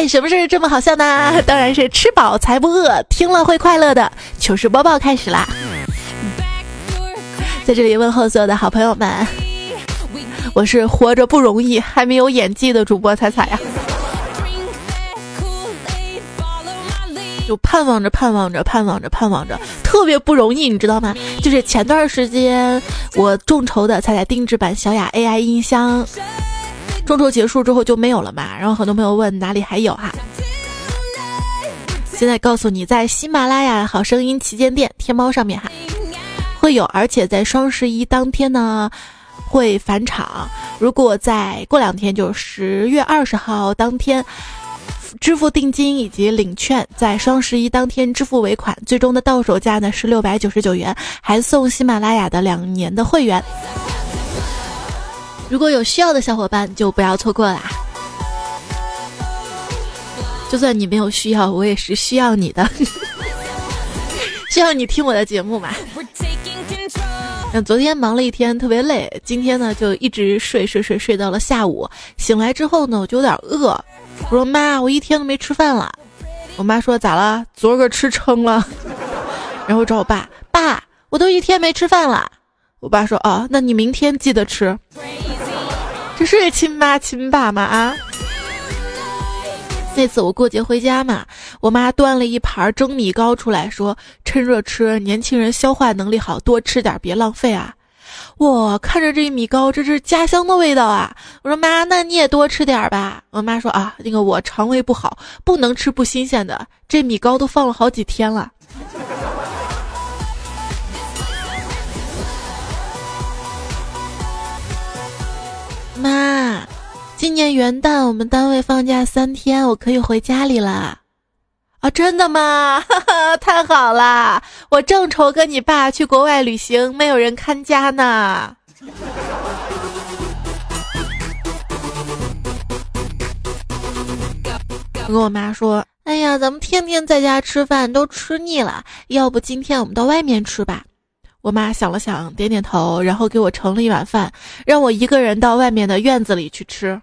哎，什么事这么好笑呢？当然是吃饱才不饿，听了会快乐的糗事播报开始啦！在这里问候所有的好朋友们，我是活着不容易还没有演技的主播彩彩呀。就盼望着盼望着盼望着盼望着，特别不容易，你知道吗？就是前段时间我众筹的彩彩定制版小雅 AI 音箱，众筹结束之后就没有了嘛。然后很多朋友问哪里还有哈，现在告诉你，在喜马拉雅好声音旗舰店天猫上面哈会有，而且在双十一当天呢会返场。如果在过两天，就十月二十号当天。支付定金以及领券，在双十一当天支付尾款，最终的到手价呢是六百九十九元，还送喜马拉雅的两年的会员。如果有需要的小伙伴就不要错过啦！就算你没有需要，我也是需要你的，需要你听我的节目嘛。那昨天忙了一天，特别累，今天呢就一直睡睡睡睡到了下午，醒来之后呢我就有点饿。我说妈，我一天都没吃饭了。我妈说咋了？昨儿个吃撑了。然后找我爸，爸，我都一天没吃饭了。我爸说啊，那你明天记得吃。这是亲妈亲爸吗？啊？那次我过节回家嘛，我妈端了一盘蒸米糕出来，说趁热吃，年轻人消化能力好，多吃点，别浪费啊。我看着这米糕，这是家乡的味道啊！我说妈，那你也多吃点吧。我妈说啊，那个我肠胃不好，不能吃不新鲜的。这米糕都放了好几天了。妈，今年元旦我们单位放假三天，我可以回家里了。啊，真的吗？哈哈，太好了！我正愁跟你爸去国外旅行没有人看家呢。我跟我妈说：“哎呀，咱们天天在家吃饭都吃腻了，要不今天我们到外面吃吧？”我妈想了想，点点头，然后给我盛了一碗饭，让我一个人到外面的院子里去吃。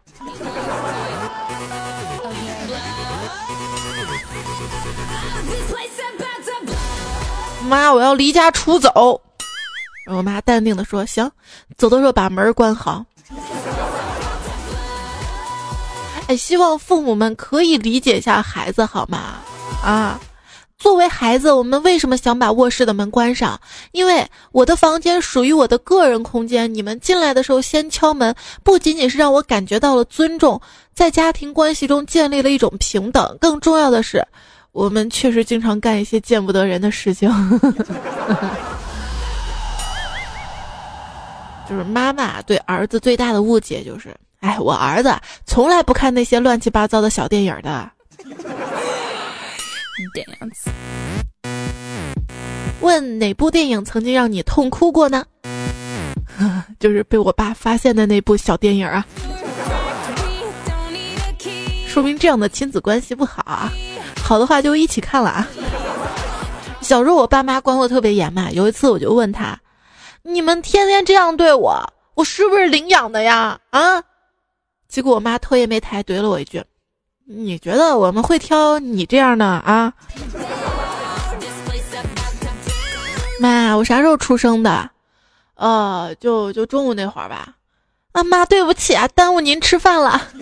妈，我要离家出走。我妈淡定的说：“行，走的时候把门关好。”哎，希望父母们可以理解一下孩子好吗？啊，作为孩子，我们为什么想把卧室的门关上？因为我的房间属于我的个人空间，你们进来的时候先敲门，不仅仅是让我感觉到了尊重，在家庭关系中建立了一种平等，更重要的是。我们确实经常干一些见不得人的事情，就是妈妈对儿子最大的误解就是，哎，我儿子从来不看那些乱七八糟的小电影的。问哪部电影曾经让你痛哭过呢？就是被我爸发现的那部小电影啊，说明这样的亲子关系不好啊。好的话就一起看了啊。小时候我爸妈管我特别严嘛，有一次我就问他：“你们天天这样对我，我是不是领养的呀？”啊，结果我妈头也没抬怼了我一句：“你觉得我们会挑你这样的啊？” 妈，我啥时候出生的？呃，就就中午那会儿吧。啊妈，对不起啊，耽误您吃饭了。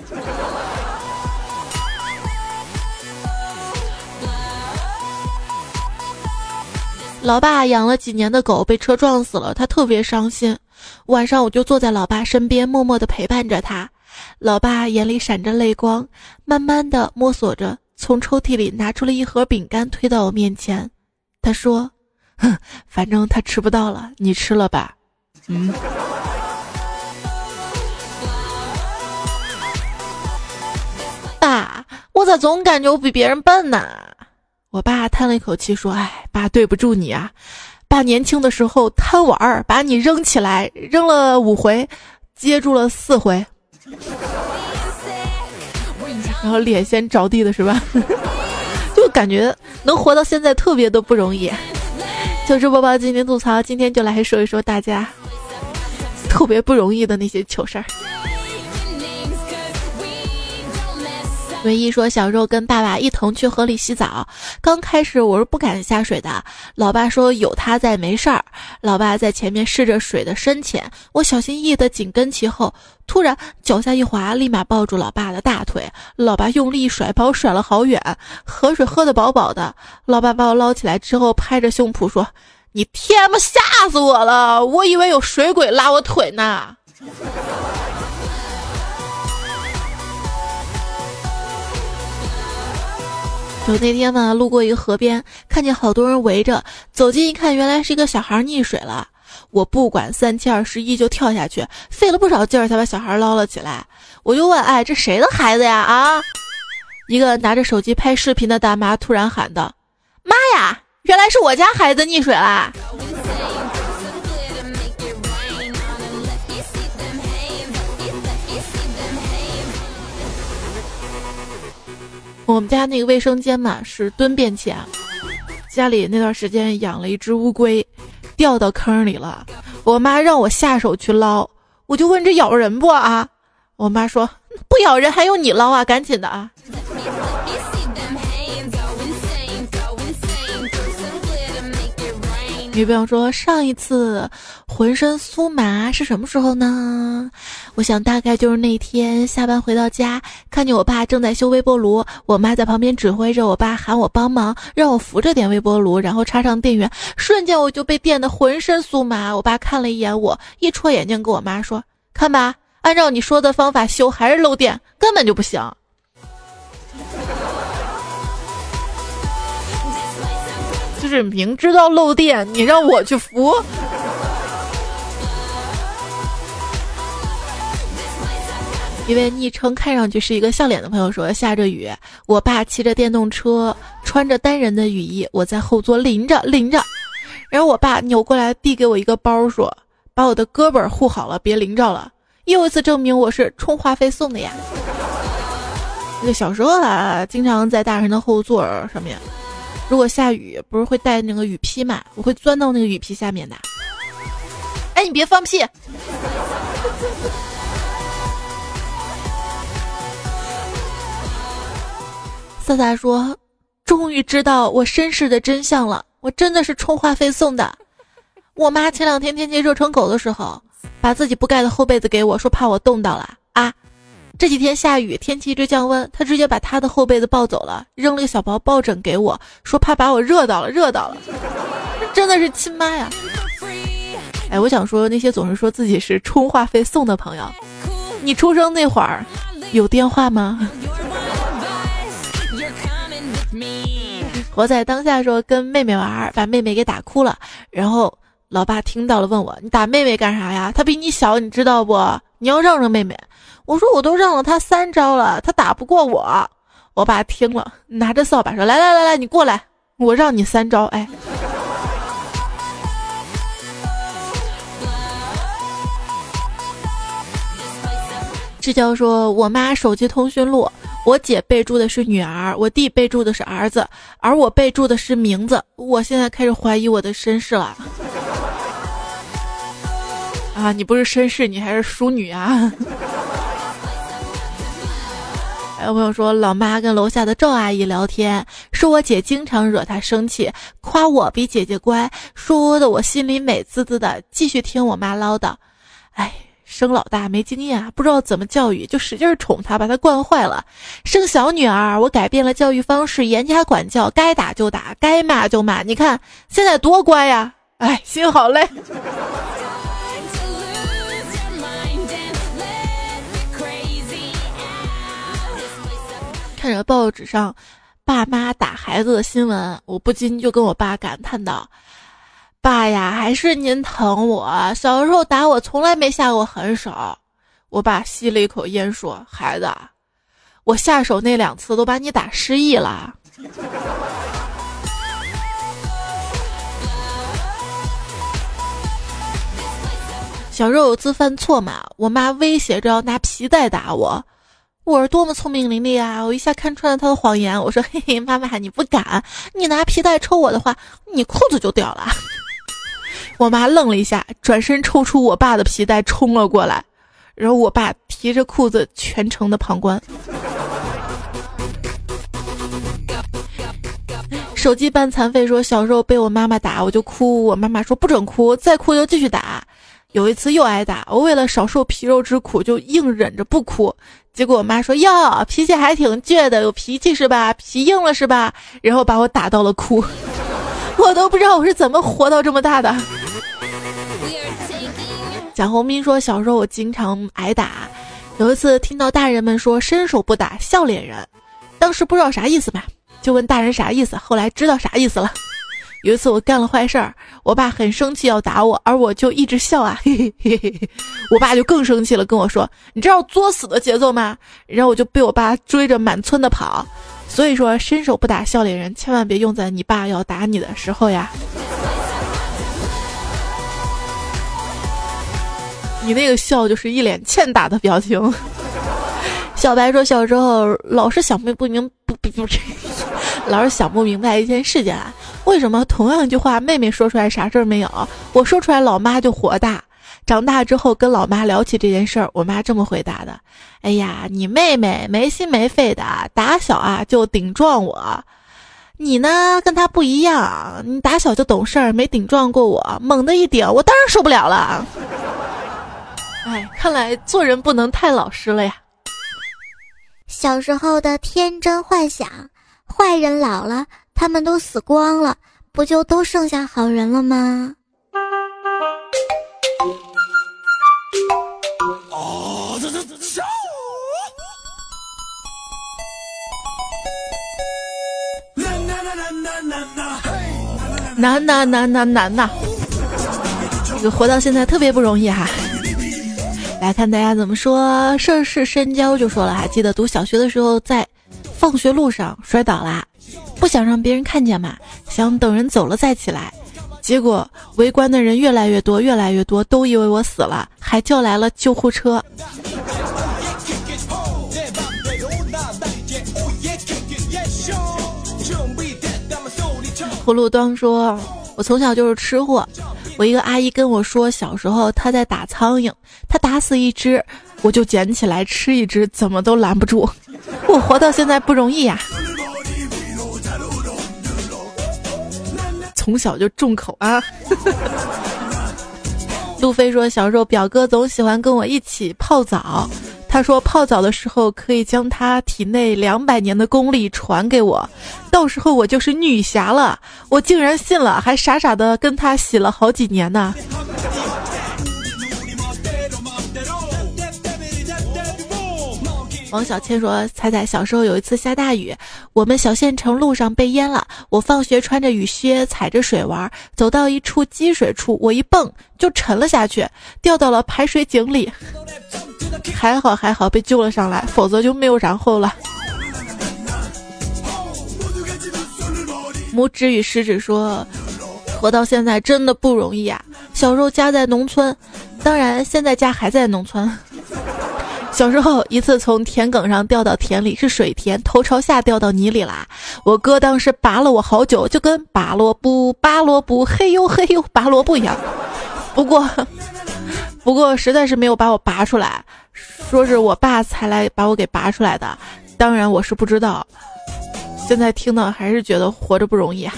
老爸养了几年的狗被车撞死了，他特别伤心。晚上我就坐在老爸身边，默默的陪伴着他。老爸眼里闪着泪光，慢慢的摸索着，从抽屉里拿出了一盒饼干，推到我面前。他说：“哼，反正他吃不到了，你吃了吧。”嗯。爸，我咋总感觉我比别人笨呢？我爸叹了一口气说：“哎，爸对不住你啊，爸年轻的时候贪玩儿，把你扔起来扔了五回，接住了四回，然后脸先着地的是吧？就感觉能活到现在特别的不容易。糗事播报，今天吐槽，今天就来说一说大家特别不容易的那些糗事儿。”唯一说小时候跟爸爸一同去河里洗澡，刚开始我是不敢下水的。老爸说有他在没事儿。老爸在前面试着水的深浅，我小心翼翼的紧跟其后。突然脚下一滑，立马抱住老爸的大腿。老爸用力一甩，把我甩了好远。河水喝得饱饱的。老爸把我捞起来之后，拍着胸脯说：“你天妈吓死我了！我以为有水鬼拉我腿呢。”就那天呢，路过一个河边，看见好多人围着，走近一看，原来是一个小孩溺水了。我不管三七二十一就跳下去，费了不少劲儿才把小孩捞了起来。我就问：“哎，这谁的孩子呀？”啊！一个拿着手机拍视频的大妈突然喊道：“妈呀，原来是我家孩子溺水啦！”我们家那个卫生间嘛是蹲便器啊，家里那段时间养了一只乌龟，掉到坑里了，我妈让我下手去捞，我就问这咬人不啊？我妈说不咬人，还用你捞啊？赶紧的啊！女朋友说：“上一次浑身酥麻是什么时候呢？”我想大概就是那天下班回到家，看见我爸正在修微波炉，我妈在旁边指挥着我爸喊我帮忙，让我扶着点微波炉，然后插上电源，瞬间我就被电得浑身酥麻。我爸看了一眼我，一戳眼睛跟我妈说：“看吧，按照你说的方法修还是漏电，根本就不行。”就是明知道漏电，你让我去扶。一位昵称看上去是一个笑脸的朋友说：“下着雨，我爸骑着电动车，穿着单人的雨衣，我在后座淋着淋着。然后我爸扭过来递给我一个包，说：‘把我的胳膊护好了，别淋着了。’又一次证明我是充话费送的呀。那个小时候啊，经常在大人的后座上面。”如果下雨，不是会带那个雨披嘛？我会钻到那个雨披下面的。哎，你别放屁！萨萨说：“终于知道我身世的真相了，我真的是充话费送的。我妈前两天天气热成狗的时候，把自己不盖的厚被子给我，说怕我冻到了啊。”这几天下雨，天气一直降温，她直接把她的厚被子抱走了，扔了个小包抱枕给我，说怕把我热到了，热到了。真的是亲妈呀！哎，我想说那些总是说自己是充话费送的朋友，你出生那会儿有电话吗？活在当下说跟妹妹玩，把妹妹给打哭了，然后老爸听到了，问我你打妹妹干啥呀？她比你小，你知道不？你要让让妹妹。我说我都让了她三招了，她打不过我。我爸听了，拿着扫把说：“来来来来，你过来，我让你三招。”哎，志娇说：“我妈手机通讯录，我姐备注的是女儿，我弟备注的是儿子，而我备注的是名字。我现在开始怀疑我的身世了。”啊，你不是绅士，你还是淑女啊！还有朋友说，老妈跟楼下的赵阿姨聊天，说我姐经常惹她生气，夸我比姐姐乖，说的我心里美滋滋的。继续听我妈唠叨，哎，生老大没经验，不知道怎么教育，就使劲宠她，把她惯坏了。生小女儿，我改变了教育方式，严加管教，该打就打，该骂就骂。你看现在多乖呀！哎，心好累。看着报纸上爸妈打孩子的新闻，我不禁就跟我爸感叹道：“爸呀，还是您疼我。小时候打我从来没下过狠手。”我爸吸了一口烟说：“孩子，我下手那两次都把你打失忆了。”小时候有次犯错嘛，我妈威胁着要拿皮带打我。我是多么聪明伶俐啊！我一下看穿了他的谎言。我说：“嘿嘿，妈妈，你不敢，你拿皮带抽我的话，你裤子就掉了。”我妈愣了一下转身抽出我爸的皮带冲了过来然后我爸提着裤子全程的旁观。手机半残废说小时候被我妈妈打我就哭我妈妈说不准哭再哭就继续打。有一次又挨打我为了少受皮肉之苦就硬忍着不哭结果我妈说哟脾气还挺倔的有脾气是吧？皮硬了是吧？然后把我打到了哭。我都不知道我是怎么活到这么大的。蒋红斌说：“小时候我经常挨打，有一次听到大人们说‘伸手不打笑脸人’，当时不知道啥意思嘛，就问大人啥意思。后来知道啥意思了。”有一次我干了坏事儿，我爸很生气要打我，而我就一直笑啊，嘿嘿嘿嘿。我爸就更生气了，跟我说：“你知道作死的节奏吗？”然后我就被我爸追着满村的跑。所以说，伸手不打笑脸人，千万别用在你爸要打你的时候呀。你那个笑就是一脸欠打的表情。小白说，小时候老是想不不明不不不。老是想不明白一件事情啊，为什么同样一句话，妹妹说出来啥事儿没有，我说出来老妈就火大。长大之后跟老妈聊起这件事儿，我妈这么回答的：“哎呀，你妹妹没心没肺的，打小啊就顶撞我。你呢跟她不一样，你打小就懂事儿，没顶撞过我，猛的一顶，我当然受不了了。哎，看来做人不能太老实了呀。小时候的天真幻想。”坏人老了，他们都死光了，不就都剩下好人了吗？这这这笑！难难难难难呐！这个活到现在特别不容易哈。来看大家怎么说，涉世深交就说了，还记得读小学的时候在。放学路上摔倒啦，不想让别人看见嘛，想等人走了再起来。结果围观的人越来越多，越来越多，都以为我死了，还叫来了救护车。葫芦端说：“我从小就是吃货，我一个阿姨跟我说，小时候她在打苍蝇，她打死一只。”我就捡起来吃一只，怎么都拦不住。我活到现在不容易呀，从小就重口啊。路飞说，小时候表哥总喜欢跟我一起泡澡，他说泡澡的时候可以将他体内两百年的功力传给我，到时候我就是女侠了。我竟然信了，还傻傻的跟他洗了好几年呢。王小倩说：“彩彩小时候有一次下大雨，我们小县城路上被淹了。我放学穿着雨靴，踩着水玩，走到一处积水处，我一蹦就沉了下去，掉到了排水井里。还好还好被救了上来，否则就没有然后了。”拇指与食指说：“活到现在真的不容易啊！小时候家在农村，当然现在家还在农村。”小时候一次从田埂上掉到田里，是水田，头朝下掉到泥里啦。我哥当时拔了我好久，就跟拔萝卜、拔萝卜，嘿呦嘿呦拔萝卜一样。不过，不过实在是没有把我拔出来，说是我爸才来把我给拔出来的。当然我是不知道。现在听到还是觉得活着不容易啊。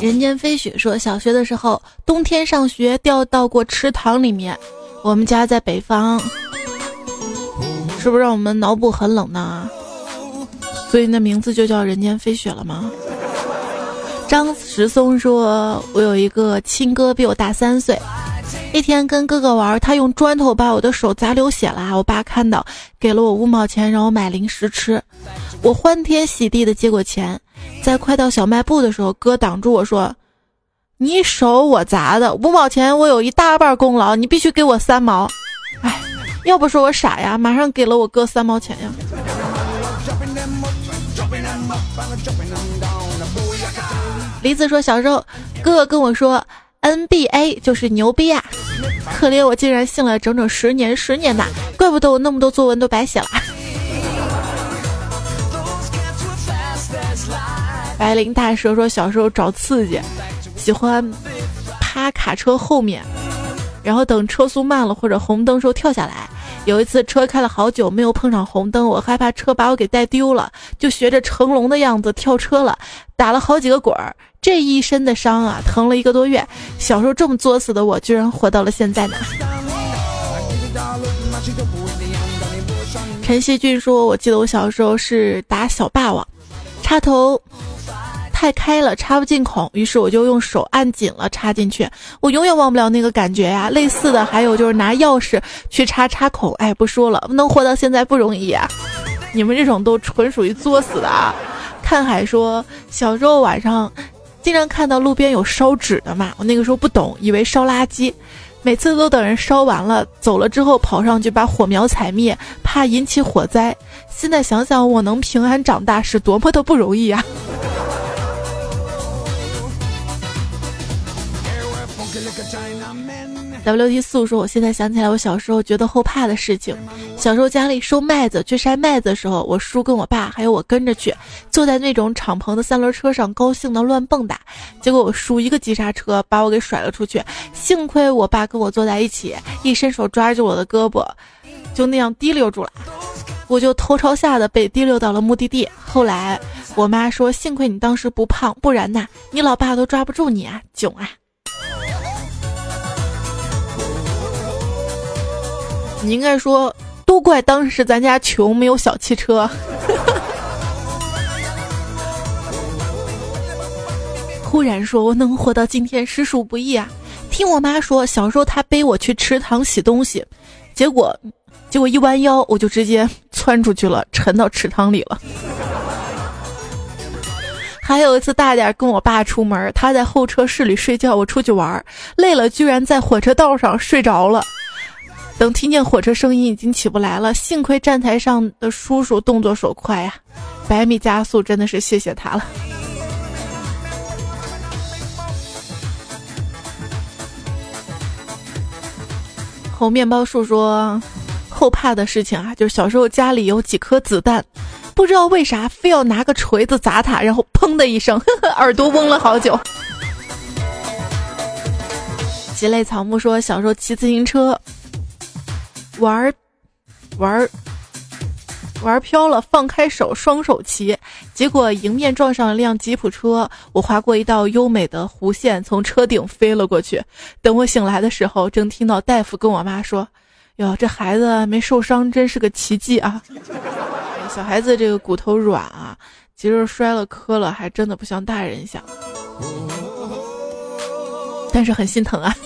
人间飞雪说，小学的时候冬天上学掉到过池塘里面。我们家在北方，是不是让我们脑补很冷呢？所以那名字就叫人间飞雪了吗？张石松说，我有一个亲哥比我大三岁，一天跟哥哥玩，他用砖头把我的手砸流血了。我爸看到，给了我五毛钱让我买零食吃，我欢天喜地的接过钱。在快到小卖部的时候，哥挡住我说：“你手我砸的，五毛钱我有一大半功劳，你必须给我三毛。”哎，要不说我傻呀，马上给了我哥三毛钱呀。梨子说：“小时候，哥哥跟我说 NBA 就是牛逼啊，可怜我竟然信了整整十年，十年呐，怪不得我那么多作文都白写了。”白灵大蛇说：“小时候找刺激，喜欢趴卡车后面，然后等车速慢了或者红灯时候跳下来，有一次车开了好久没有碰上红灯，我害怕车把我给带丢了，就学着成龙的样子跳车了，打了好几个滚儿，这一身的伤啊，疼了一个多月。小时候这么作死的我，居然活到了现在呢。陈希俊说：“我记得我小时候是打小霸王，插头太开了，插不进孔，于是我就用手按紧了，插进去。我永远忘不了那个感觉呀。类似的还有就是拿钥匙去插插孔，哎，不说了，能活到现在不容易啊。你们这种都纯属于作死的啊。”看海说：“小时候晚上经常看到路边有烧纸的嘛，我那个时候不懂，以为烧垃圾。”每次都等人烧完了走了之后跑上去把火苗踩灭，怕引起火灾。现在想想，我能平安长大是多么的不容易啊！W T 素说：“我现在想起来，我小时候觉得后怕的事情。小时候家里收麦子，去摘麦子的时候，我叔跟我爸还有我跟着去，坐在那种敞篷的三轮车上，高兴的乱蹦跶。结果我叔一个急刹车把我给甩了出去，幸亏我爸跟我坐在一起，一伸手抓住我的胳膊，就那样提溜住了，我就头朝下的被提溜到了目的地。后来我妈说，幸亏你当时不胖，不然呐，你老爸都抓不住你啊，囧啊！”你应该说，都怪当时咱家穷，没有小汽车。忽然说，我能活到今天实属不易啊！听我妈说，小时候她背我去池塘洗东西，结果，结果一弯腰，我就直接窜出去了，沉到池塘里了。还有一次大点跟我爸出门，他在候车室里睡觉，我出去玩，累了，居然在火车道上睡着了。等听见火车声音，已经起不来了。幸亏站台上的叔叔动作手快呀，百米加速，真的是谢谢他了。后面包树说，后怕的事情啊，就是小时候家里有几颗子弹，不知道为啥非要拿个锤子砸它，然后砰的一声，耳朵嗡了好久。吉类草木说，小时候骑自行车。玩，玩，玩飘了，放开手，双手骑，结果迎面撞上了辆吉普车，我划过一道优美的弧线，从车顶飞了过去。等我醒来的时候，正听到大夫跟我妈说：“哟，这孩子没受伤，真是个奇迹啊！小孩子这个骨头软啊，其实摔了磕了，还真的不像大人想，但是很心疼啊。”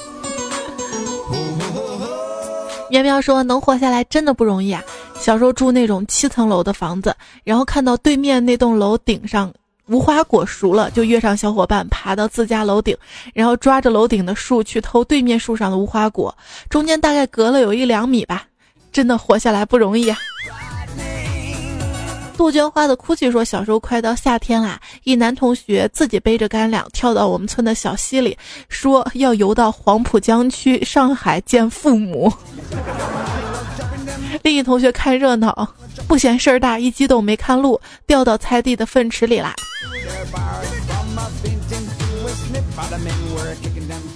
喵喵说：“能活下来真的不容易啊！小时候住那种七层楼的房子，然后看到对面那栋楼顶上无花果熟了，就约上小伙伴爬到自家楼顶，然后抓着楼顶的树去偷对面树上的无花果，中间大概隔了有一两米吧，真的活下来不容易啊！”杜鹃花的哭泣说：“小时候快到夏天啦，一男同学自己背着干粮跳到我们村的小溪里，说要游到黄浦江区上海见父母。另一同学看热闹，不嫌事儿大，一激动没看路，掉到菜地的粪池里啦。”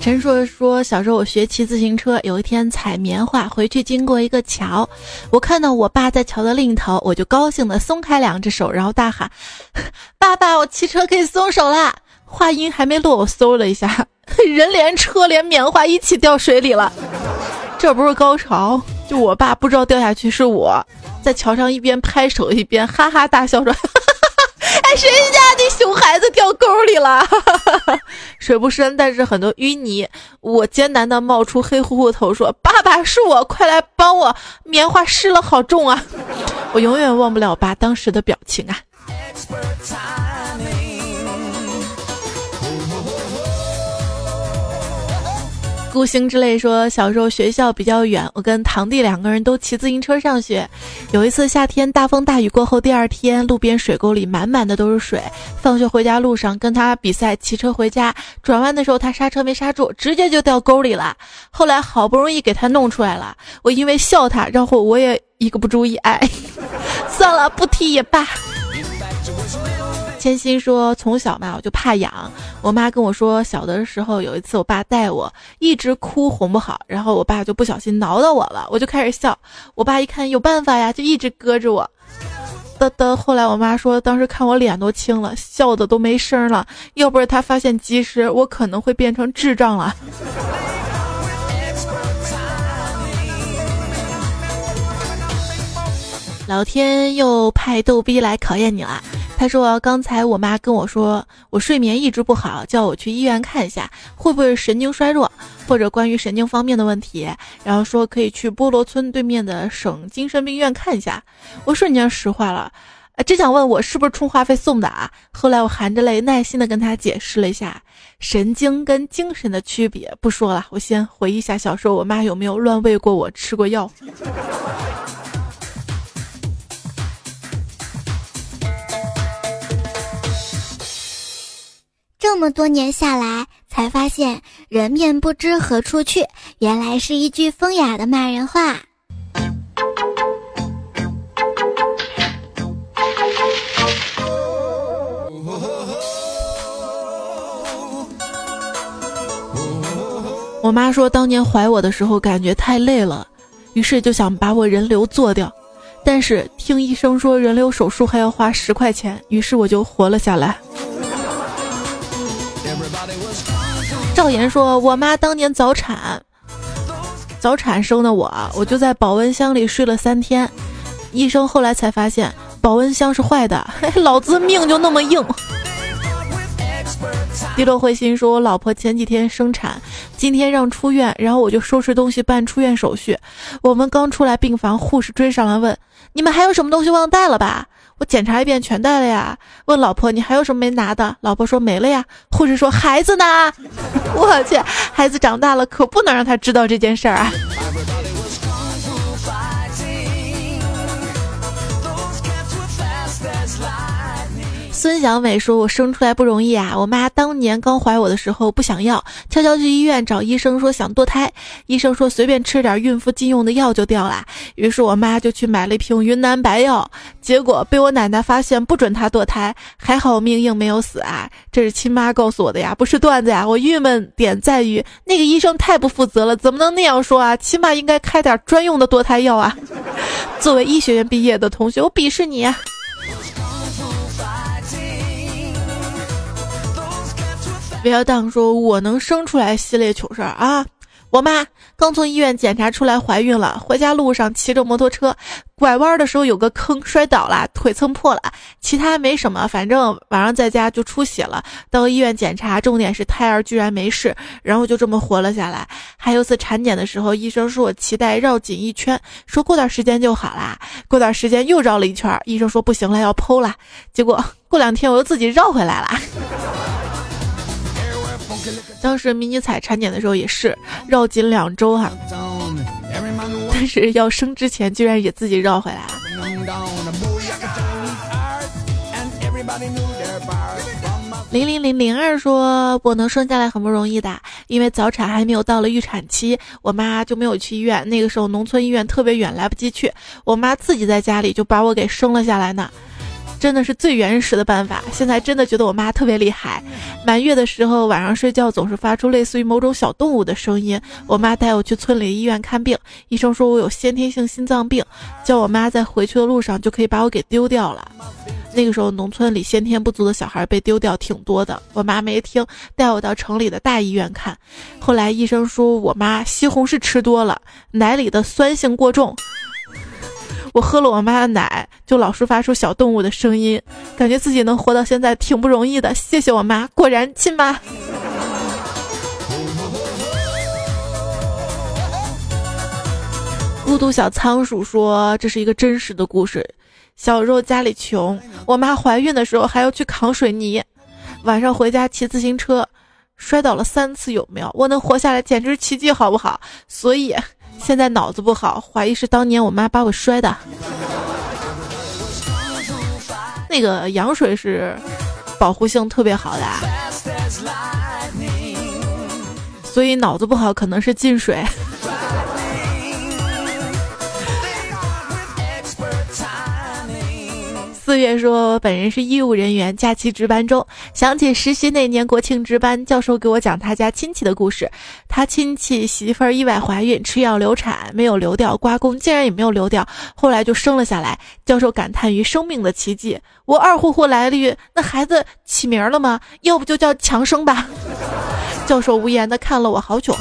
陈硕说：“小时候我学骑自行车，有一天采棉花回去，经过一个桥，我看到我爸在桥的另一头，我就高兴的松开两只手，然后大喊：‘ 爸爸，我骑车可以松手啦！’话音还没落，我嗖了一下，人连车连棉花一起掉水里了。这不是高潮，就我爸不知道掉下去是我在桥上一边拍手一边哈哈大笑说。”哎，谁家的熊孩子掉沟里了？水不深，但是很多淤泥。我艰难的冒出黑乎乎头，说：“爸爸，是我，快来帮我！棉花湿了，好重啊！” 我永远忘不了爸当时的表情啊。孤星之泪说，小时候学校比较远，我跟堂弟两个人都骑自行车上学。有一次夏天大风大雨过后，第二天路边水沟里满满的都是水。放学回家路上跟他比赛骑车回家，转弯的时候他刹车没刹住，直接就掉沟里了。后来好不容易给他弄出来了，我因为笑他，然后我也一个不注意，哎，算了，不提也罢。千心说：“从小嘛，我就怕痒。我妈跟我说，小的时候有一次，我爸带我，一直哭哄不好，然后我爸就不小心挠到我了，我就开始笑。我爸一看有办法呀，就一直搁着我。嘚嘚。后来我妈说，当时看我脸都青了，笑的都没声了。要不是她发现及时，我可能会变成智障了。”老天又派逗逼来考验你了。他说：“刚才我妈跟我说，我睡眠一直不好，叫我去医院看一下，会不会神经衰弱，或者关于神经方面的问题。然后说可以去菠萝村对面的省精神病院看一下。我瞬间石化了，真想问我是不是充话费送的啊？后来我含着泪耐心的跟他解释了一下神经跟精神的区别。不说了，我先回忆一下小时候我妈有没有乱喂过我，吃过药。”这么多年下来，才发现“人面不知何处去”原来是一句风雅的骂人话。我妈说，当年怀我的时候感觉太累了，于是就想把我人流做掉，但是听医生说人流手术还要花十块钱，于是我就活了下来。赵岩说：“我妈当年早产，早产生的我，我就在保温箱里睡了三天。医生后来才发现保温箱是坏的，老子命就那么硬。”低落灰心说：“我老婆前几天生产，今天让出院，然后我就收拾东西办出院手续。我们刚出来病房，护士追上来问：你们还有什么东西忘带了吧？”我检查一遍，全带了呀。问老婆：“你还有什么没拿的？”老婆说：“没了呀。”护士说：“孩子呢？” 我去，孩子长大了，可不能让他知道这件事儿啊。孙小美说：“我生出来不容易啊！我妈当年刚怀我的时候不想要，悄悄去医院找医生说想堕胎。医生说随便吃点孕妇禁用的药就掉了。于是我妈就去买了一瓶云南白药，结果被我奶奶发现，不准她堕胎。还好我命硬没有死啊！这是亲妈告诉我的呀，不是段子呀。我郁闷点在于那个医生太不负责了，怎么能那样说啊？起码应该开点专用的堕胎药啊！作为医学院毕业的同学，我鄙视你。”不要当说我能生出来系列糗事儿啊！我妈刚从医院检查出来怀孕了，回家路上骑着摩托车，拐弯的时候有个坑，摔倒了，腿蹭破了，其他没什么，反正晚上在家就出血了。到医院检查，重点是胎儿居然没事，然后就这么活了下来。还有次产检的时候，医生说我脐带绕紧一圈，说过段时间就好啦。过段时间又绕了一圈，医生说不行了，要剖了。结果过两天我又自己绕回来了。当时迷你彩产检的时候也是绕紧两周哈，但是要生之前居然也自己绕回来了。零零零零二说：“我能生下来很不容易的，因为早产还没有到了预产期，我妈就没有去医院。那个时候农村医院特别远，来不及去，我妈自己在家里就把我给生了下来呢。”真的是最原始的办法。现在真的觉得我妈特别厉害。满月的时候，晚上睡觉总是发出类似于某种小动物的声音。我妈带我去村里医院看病，医生说我有先天性心脏病，叫我妈在回去的路上就可以把我给丢掉了。那个时候农村里先天不足的小孩被丢掉挺多的。我妈没听，带我到城里的大医院看。后来医生说我妈西红柿吃多了，奶里的酸性过重。我喝了我妈的奶，就老是发出小动物的声音，感觉自己能活到现在挺不容易的。谢谢我妈，果然亲妈。孤独小仓鼠说：“这是一个真实的故事。小时候家里穷，我妈怀孕的时候还要去扛水泥，晚上回家骑自行车，摔倒了三次，有没有？我能活下来简直奇迹，好不好？所以。”现在脑子不好，怀疑是当年我妈把我摔的。那个羊水是保护性特别好的，所以脑子不好可能是进水。四月说，本人是医务人员，假期值班中，想起实习那年国庆值班，教授给我讲他家亲戚的故事。他亲戚媳妇儿意外怀孕，吃药流产，没有流掉，刮宫竟然也没有流掉，后来就生了下来。教授感叹于生命的奇迹。我二呼呼来了句：“那孩子起名了吗？要不就叫强生吧。”教授无言的看了我好久。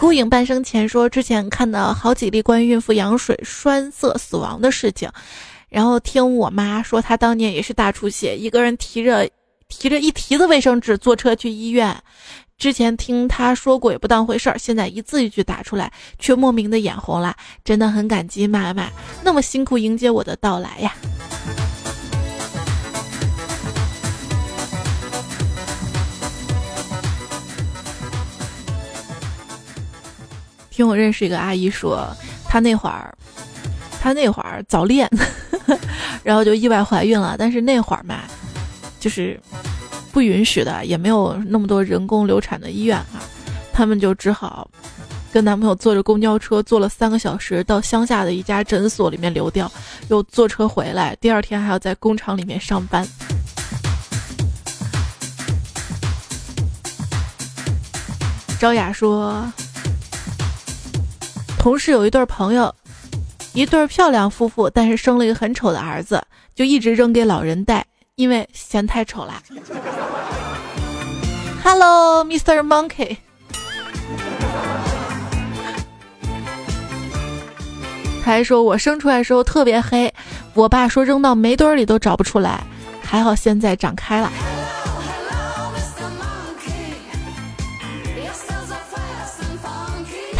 孤影半生前说，之前看到好几例关于孕妇羊水栓塞死亡的事情，然后听我妈说，她当年也是大出血，一个人提着提着一提子卫生纸坐车去医院。之前听她说过也不当回事儿，现在一字一句打出来，却莫名的眼红了。真的很感激妈妈那么辛苦迎接我的到来呀。听我认识一个阿姨说，她那会儿，她那会儿早恋，然后就意外怀孕了。但是那会儿嘛，就是不允许的，也没有那么多人工流产的医院啊，他们就只好跟男朋友坐着公交车，坐了三个小时到乡下的一家诊所里面流掉，又坐车回来，第二天还要在工厂里面上班。招雅说。同事有一对朋友，一对漂亮夫妇，但是生了一个很丑的儿子，就一直扔给老人带，因为嫌太丑了。Hello, Mr. Monkey。他还说我生出来的时候特别黑，我爸说扔到煤堆里都找不出来，还好现在长开了。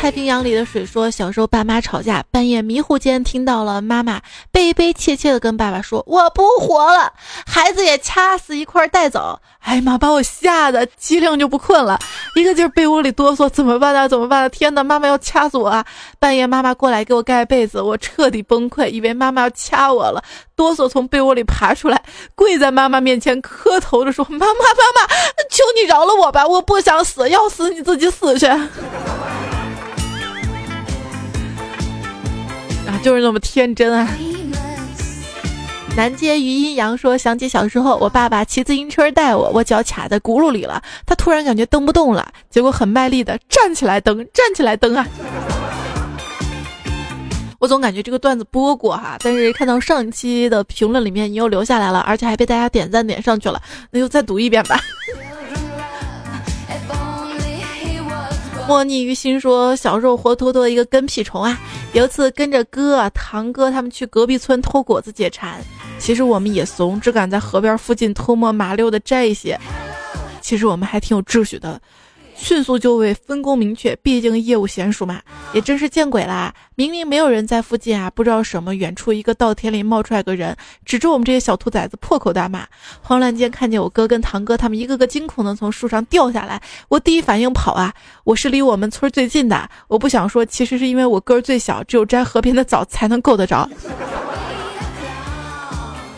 太平洋里的水说，小时候爸妈吵架，半夜迷糊间听到了妈妈悲悲切切的跟爸爸说：“我不活了，孩子也掐死一块带走。”哎呀妈，把我吓得机灵就不困了，一个劲儿被窝里哆嗦，怎么办呢？怎么办？天哪，妈妈要掐死我啊！半夜妈妈过来给我盖被子，我彻底崩溃，以为妈妈要掐我了，哆嗦从被窝里爬出来，跪在妈妈面前磕头着说：“妈妈，妈妈，求你饶了我吧，我不想死，要死你自己死去。”就是那么天真啊！南街余阴阳说：“想起小时候，我爸爸骑自行车带我，我脚卡在轱辘里了，他突然感觉蹬不动了，结果很卖力的站起来蹬，站起来蹬啊！我总感觉这个段子播过哈，但是看到上一期的评论里面你又留下来了，而且还被大家点赞点上去了，那就再读一遍吧。”莫逆于心说：“小时候活脱脱一个跟屁虫啊！有一次跟着哥、堂哥他们去隔壁村偷果子解馋，其实我们也怂，只敢在河边附近偷摸麻溜的摘一些。其实我们还挺有秩序的。”迅速就位，分工明确，毕竟业务娴熟嘛。也真是见鬼啦！明明没有人在附近啊，不知道什么，远处一个稻田里冒出来个人，指着我们这些小兔崽子破口大骂。慌乱间看见我哥跟堂哥他们一个个惊恐的从树上掉下来，我第一反应跑啊！我是离我们村最近的，我不想说，其实是因为我个儿最小，只有摘河边的枣才能够得着。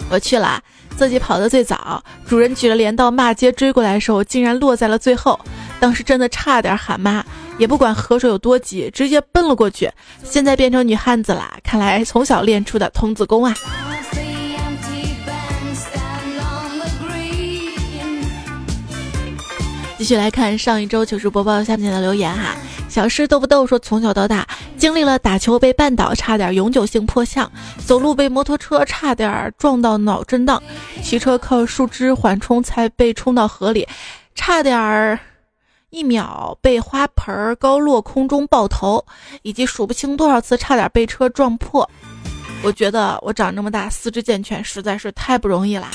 我去了。自己跑得最早，主人举着镰刀骂街追过来的时候，竟然落在了最后。当时真的差点喊妈，也不管河水有多急，直接奔了过去。现在变成女汉子啦，看来从小练出的童子功啊！继续来看上一周糗事播报下面的留言哈。小诗逗不逗说，从小到大经历了打球被绊倒，差点永久性破相；走路被摩托车差点撞到脑震荡；骑车靠树枝缓冲才被冲到河里；差点一秒被花盆高落空中爆头；以及数不清多少次差点被车撞破。我觉得我长这么大四肢健全实在是太不容易啦。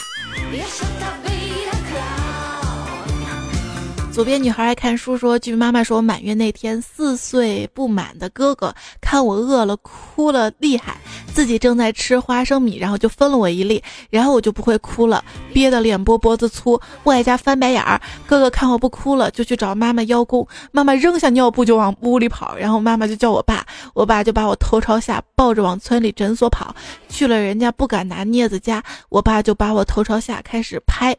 左边女孩爱看书说：“据妈妈说，满月那天，四岁不满的哥哥看我饿了，哭了厉害，自己正在吃花生米，然后就分了我一粒，然后我就不会哭了，憋得脸波脖子粗，外加翻白眼儿。哥哥看我不哭了，就去找妈妈邀功，妈妈扔下尿布就往屋里跑，然后妈妈就叫我爸，我爸就把我头朝下抱着往村里诊所跑，去了人家不敢拿镊子夹，我爸就把我头朝下开始拍。”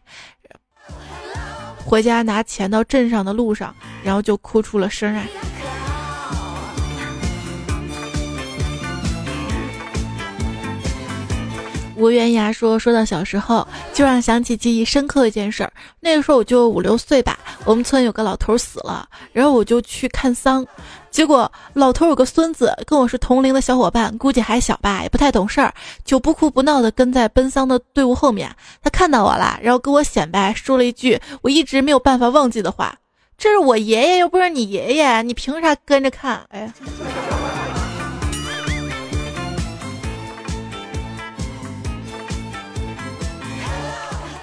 回家拿钱到镇上的路上，然后就哭出了声啊！吴元牙说：“说到小时候，就让想起记忆深刻一件事儿。那个时候我就五六岁吧，我们村有个老头死了，然后我就去看丧。结果老头有个孙子，跟我是同龄的小伙伴，估计还小吧，也不太懂事儿，就不哭不闹的跟在奔丧的队伍后面。他看到我了，然后跟我显摆，说了一句我一直没有办法忘记的话：这是我爷爷，又不是你爷爷，你凭啥跟着看？哎呀。”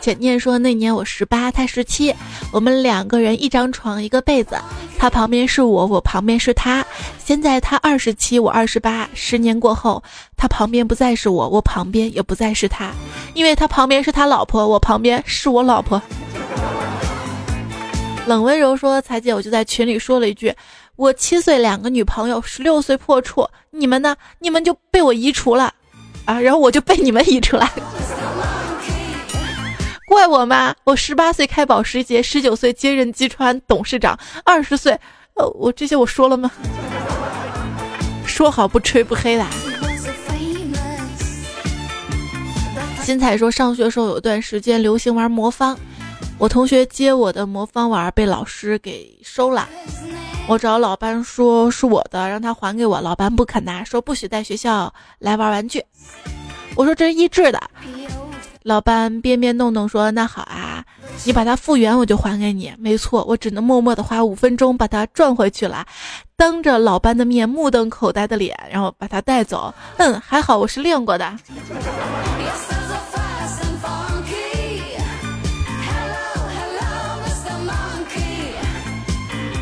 浅念说：“那年我十八，他十七，我们两个人一张床一个被子，他旁边是我，我旁边是他。现在他二十七，我二十八，十年过后，他旁边不再是我，我旁边也不再是他，因为他旁边是他老婆，我旁边是我老婆。”冷温柔说：“彩姐，我就在群里说了一句，我七岁两个女朋友，十六岁破处，你们呢？你们就被我移除了，啊，然后我就被你们移出来。”怪我吗？我十八岁开保时捷，十九岁接任吉川董事长，二十岁，呃，我这些我说了吗？说好不吹不黑的。新彩说，上学时候有段时间流行玩魔方，我同学接我的魔方玩被老师给收了，我找老班说是我的，让他还给我，老班不肯拿，说不许带学校来玩玩具。我说这是益智的。老班边边弄弄说：“那好啊，你把它复原，我就还给你。没错，我只能默默的花五分钟把它转回去了，当着老班的面目瞪口呆的脸，然后把它带走。嗯，还好我是练过的。”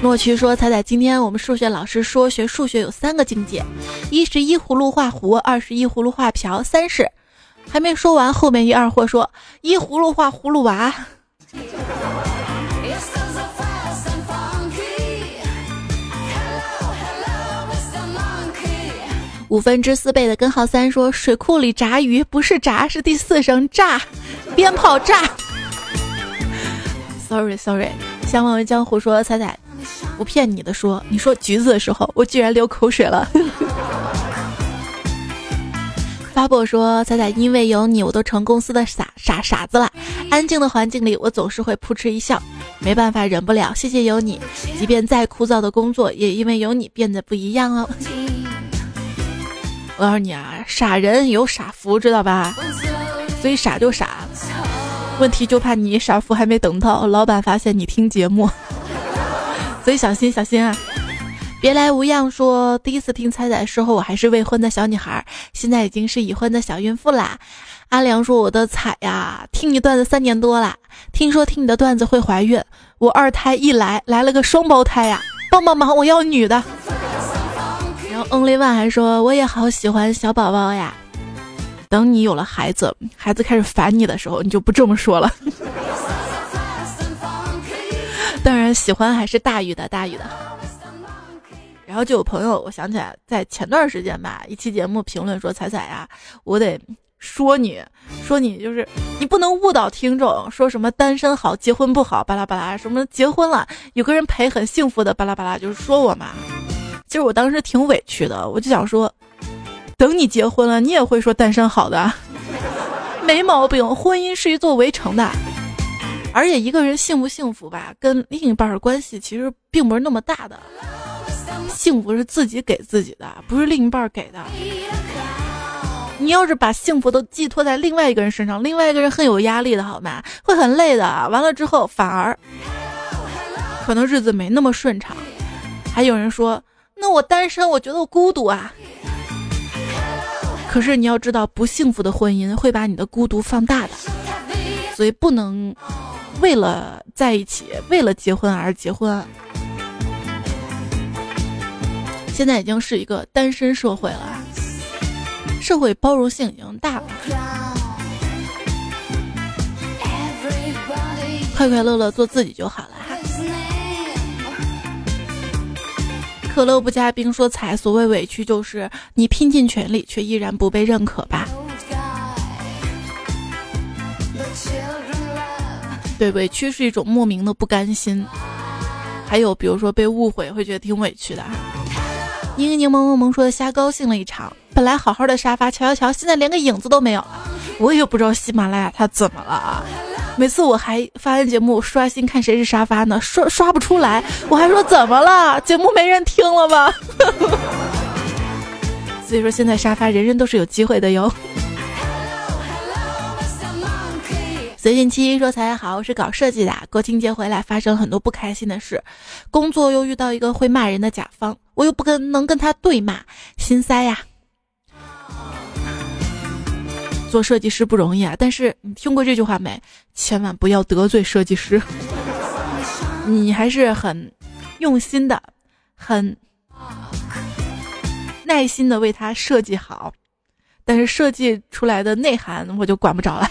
诺奇说：“彩彩，今天我们数学老师说学数学有三个境界，一是依葫芦画葫，二是依葫芦画瓢，三是……”还没说完，后面一二货说：“一葫芦画葫芦娃。”五分之四倍的根号三说：“水库里炸鱼不是炸，是第四声炸，鞭炮炸。”Sorry Sorry，相忘于江湖说：“彩彩，不骗你的说，你说橘子的时候，我居然流口水了。”发布说：“彩彩，因为有你，我都成公司的傻傻傻子了。安静的环境里，我总是会扑哧一笑。没办法，忍不了。谢谢有你，即便再枯燥的工作，也因为有你变得不一样哦。我告诉你啊，傻人有傻福，知道吧？所以傻就傻，问题就怕你傻福还没等到，老板发现你听节目，所以小心小心啊。”别来无恙说，第一次听彩彩时候，我还是未婚的小女孩，现在已经是已婚的小孕妇啦。阿良说，我的彩呀，听你段子三年多了，听说听你的段子会怀孕，我二胎一来来了个双胞胎呀，帮帮忙，我要女的。然后 Only One 还说，我也好喜欢小宝宝呀，等你有了孩子，孩子开始烦你的时候，你就不这么说了。当然，喜欢还是大于的，大于的。然后就有朋友，我想起来，在前段时间吧，一期节目评论说：“彩彩呀，我得说你，说你就是你不能误导听众，说什么单身好，结婚不好，巴拉巴拉，什么结婚了有个人陪很幸福的，巴拉巴拉，就是说我嘛。其实我当时挺委屈的，我就想说，等你结婚了，你也会说单身好的，没毛病。婚姻是一座围城的，而且一个人幸不幸福吧，跟另一半的关系其实并不是那么大的。”幸福是自己给自己的，不是另一半给的。你要是把幸福都寄托在另外一个人身上，另外一个人很有压力的，好吗？会很累的。完了之后，反而可能日子没那么顺畅。还有人说，那我单身，我觉得我孤独啊。可是你要知道，不幸福的婚姻会把你的孤独放大的，所以不能为了在一起，为了结婚而结婚。现在已经是一个单身社会了，社会包容性已经大了，快快乐乐做自己就好了哈。可乐不加冰说彩，所谓委屈就是你拼尽全力却依然不被认可吧？对，委屈是一种莫名的不甘心，还有比如说被误会，会觉得挺委屈的。宁宁萌萌萌说的瞎高兴了一场，本来好好的沙发，瞧瞧瞧，现在连个影子都没有。我也不知道喜马拉雅它怎么了啊！每次我还发完节目刷新看谁是沙发呢，刷刷不出来，我还说怎么了？节目没人听了吧？所以说现在沙发人人都是有机会的哟。随近七说：“才好，我是搞设计的，国庆节回来发生很多不开心的事，工作又遇到一个会骂人的甲方，我又不跟能跟他对骂，心塞呀。做设计师不容易啊，但是你听过这句话没？千万不要得罪设计师。你还是很用心的，很耐心的为他设计好，但是设计出来的内涵我就管不着了。”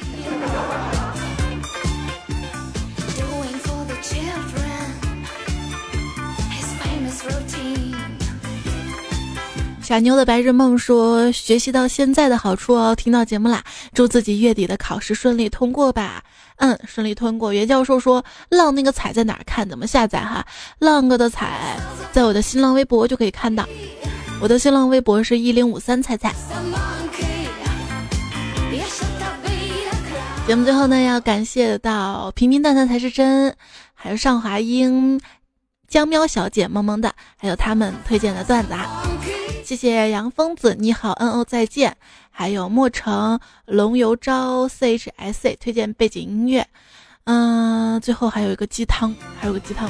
傻妞的白日梦说：“学习到现在的好处哦，听到节目啦，祝自己月底的考试顺利通过吧。”嗯，顺利通过。袁教授说：“浪那个彩在哪儿看？怎么下载？哈，浪哥的彩在我的新浪微博就可以看到。我的新浪微博是一零五三彩彩。”节目最后呢，要感谢到平平淡淡才是真，还有上华英、江喵小姐萌萌的，还有他们推荐的段子啊。谢谢杨疯子，你好，N O 再见，还有莫城龙游招 C H S A 推荐背景音乐，嗯，最后还有一个鸡汤，还有个鸡汤。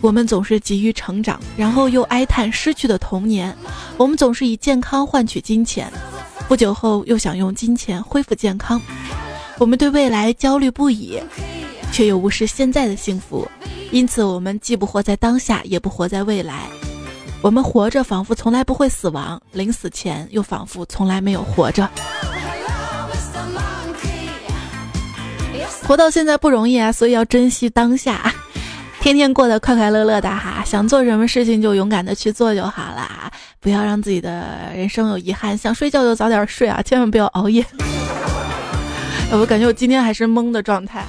我们总是急于成长，然后又哀叹失去的童年。我们总是以健康换取金钱，不久后又想用金钱恢复健康。我们对未来焦虑不已，却又无视现在的幸福，因此我们既不活在当下，也不活在未来。我们活着仿佛从来不会死亡，临死前又仿佛从来没有活着。活到现在不容易啊，所以要珍惜当下，天天过得快快乐乐的哈。想做什么事情就勇敢的去做就好了，不要让自己的人生有遗憾。想睡觉就早点睡啊，千万不要熬夜。我感觉我今天还是懵的状态啊，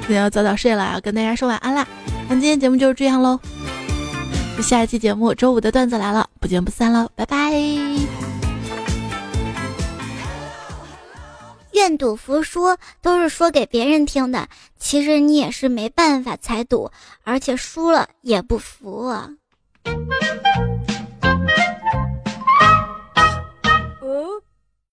今天要早点睡了，要跟大家说晚安啦。那今天节目就是这样喽。下一期节目周五的段子来了，不见不散了，拜拜。愿赌服输都是说给别人听的，其实你也是没办法才赌，而且输了也不服啊。